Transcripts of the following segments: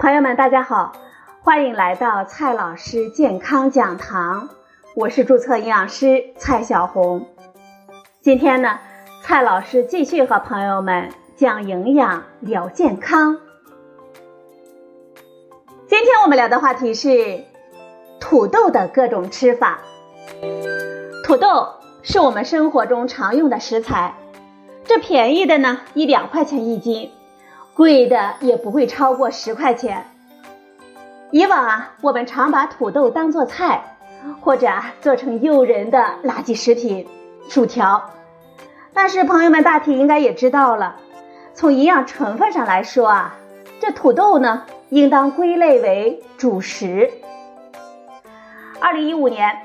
朋友们，大家好，欢迎来到蔡老师健康讲堂，我是注册营养师蔡小红。今天呢，蔡老师继续和朋友们讲营养聊健康。今天我们聊的话题是土豆的各种吃法。土豆是我们生活中常用的食材，这便宜的呢一两块钱一斤。贵的也不会超过十块钱。以往啊，我们常把土豆当做菜，或者做成诱人的垃圾食品，薯条。但是朋友们大体应该也知道了，从营养成分上来说啊，这土豆呢应当归类为主食。二零一五年，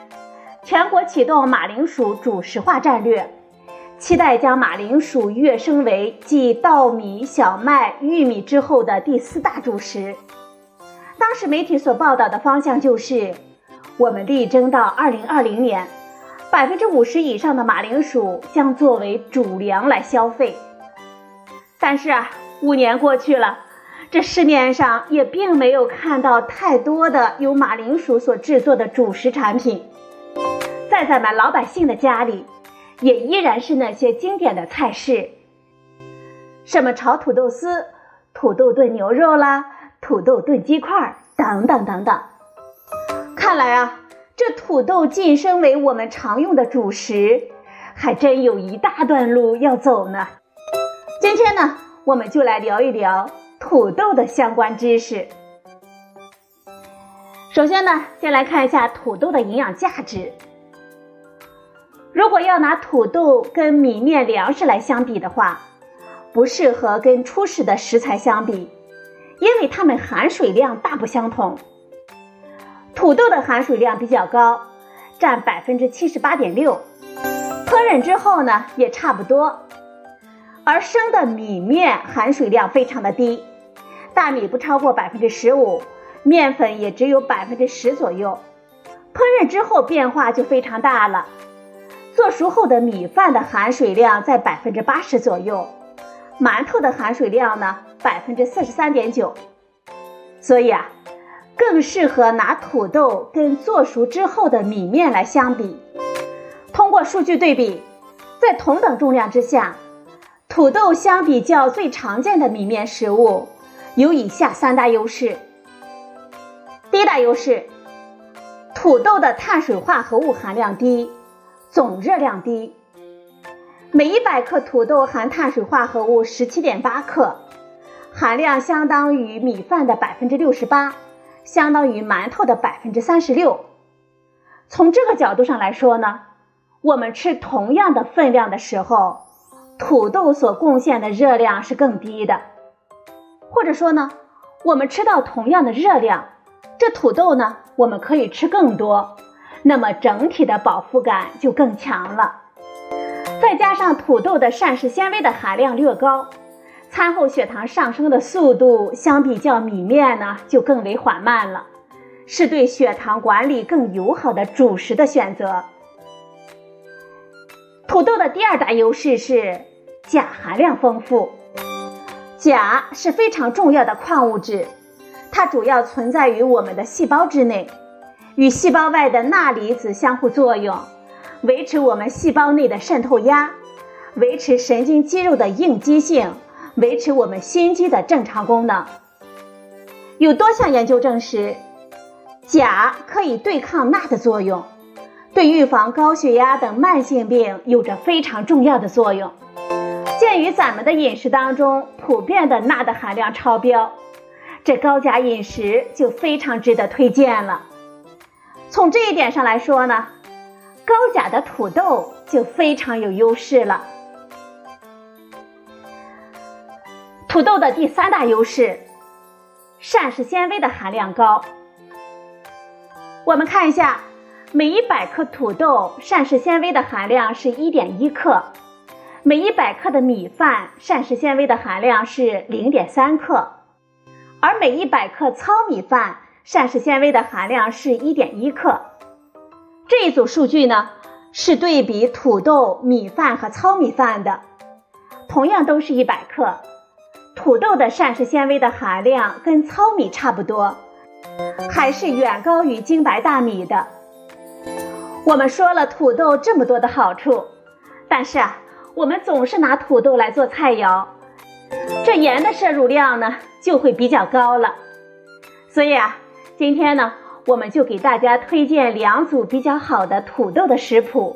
全国启动马铃薯主食化战略。期待将马铃薯跃升为继稻米、小麦、玉米之后的第四大主食。当时媒体所报道的方向就是，我们力争到二零二零年，百分之五十以上的马铃薯将作为主粮来消费。但是啊，五年过去了，这市面上也并没有看到太多的由马铃薯所制作的主食产品，在咱们老百姓的家里。也依然是那些经典的菜式，什么炒土豆丝、土豆炖牛肉啦、土豆炖鸡块等等等等。看来啊，这土豆晋升为我们常用的主食，还真有一大段路要走呢。今天呢，我们就来聊一聊土豆的相关知识。首先呢，先来看一下土豆的营养价值。如果要拿土豆跟米面粮食来相比的话，不适合跟初始的食材相比，因为它们含水量大不相同。土豆的含水量比较高，占百分之七十八点六，烹饪之后呢也差不多。而生的米面含水量非常的低，大米不超过百分之十五，面粉也只有百分之十左右，烹饪之后变化就非常大了。做熟后的米饭的含水量在百分之八十左右，馒头的含水量呢百分之四十三点九，所以啊，更适合拿土豆跟做熟之后的米面来相比。通过数据对比，在同等重量之下，土豆相比较最常见的米面食物有以下三大优势。第一大优势，土豆的碳水化合物含量低。总热量低，每一百克土豆含碳水化合物十七点八克，含量相当于米饭的百分之六十八，相当于馒头的百分之三十六。从这个角度上来说呢，我们吃同样的分量的时候，土豆所贡献的热量是更低的，或者说呢，我们吃到同样的热量，这土豆呢，我们可以吃更多。那么整体的饱腹感就更强了，再加上土豆的膳食纤维的含量略高，餐后血糖上升的速度相比较米面呢就更为缓慢了，是对血糖管理更友好的主食的选择。土豆的第二大优势是钾含量丰富，钾是非常重要的矿物质，它主要存在于我们的细胞之内。与细胞外的钠离子相互作用，维持我们细胞内的渗透压，维持神经肌肉的应激性，维持我们心肌的正常功能。有多项研究证实，钾可以对抗钠的作用，对预防高血压等慢性病有着非常重要的作用。鉴于咱们的饮食当中普遍的钠的含量超标，这高钾饮食就非常值得推荐了。从这一点上来说呢，高钾的土豆就非常有优势了。土豆的第三大优势，膳食纤维的含量高。我们看一下，每一百克土豆膳食纤维的含量是一点一克，每一百克的米饭膳食纤维的含量是零点三克，而每一百克糙米饭。膳食纤维的含量是一点一克，这一组数据呢是对比土豆、米饭和糙米饭的，同样都是一百克，土豆的膳食纤维的含量跟糙米差不多，还是远高于精白大米的。我们说了土豆这么多的好处，但是啊，我们总是拿土豆来做菜肴，这盐的摄入量呢就会比较高了。所以啊，今天呢，我们就给大家推荐两组比较好的土豆的食谱，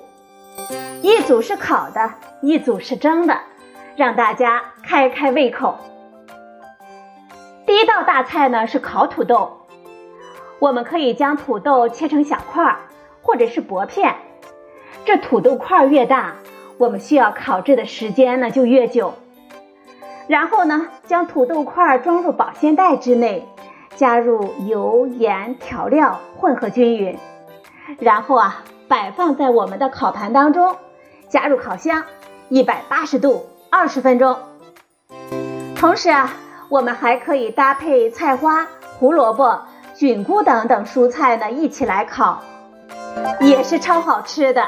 一组是烤的，一组是蒸的，让大家开开胃口。第一道大菜呢是烤土豆，我们可以将土豆切成小块儿。或者是薄片，这土豆块越大，我们需要烤制的时间呢就越久。然后呢，将土豆块装入保鲜袋之内，加入油、盐调料，混合均匀。然后啊，摆放在我们的烤盘当中，加入烤箱，一百八十度，二十分钟。同时啊，我们还可以搭配菜花、胡萝卜、菌菇等等蔬菜呢一起来烤。也是超好吃的。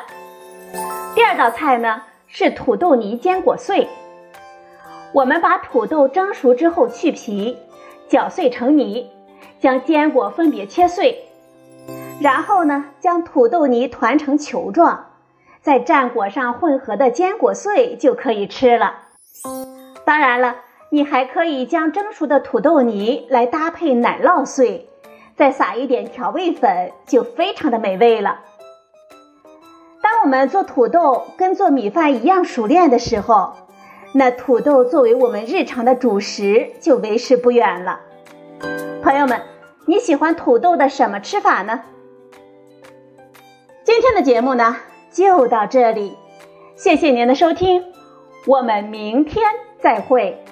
第二道菜呢是土豆泥坚果碎。我们把土豆蒸熟之后去皮，搅碎成泥，将坚果分别切碎，然后呢将土豆泥团成球状，在蘸裹上混合的坚果碎就可以吃了。当然了，你还可以将蒸熟的土豆泥来搭配奶酪碎。再撒一点调味粉，就非常的美味了。当我们做土豆跟做米饭一样熟练的时候，那土豆作为我们日常的主食就为时不远了。朋友们，你喜欢土豆的什么吃法呢？今天的节目呢就到这里，谢谢您的收听，我们明天再会。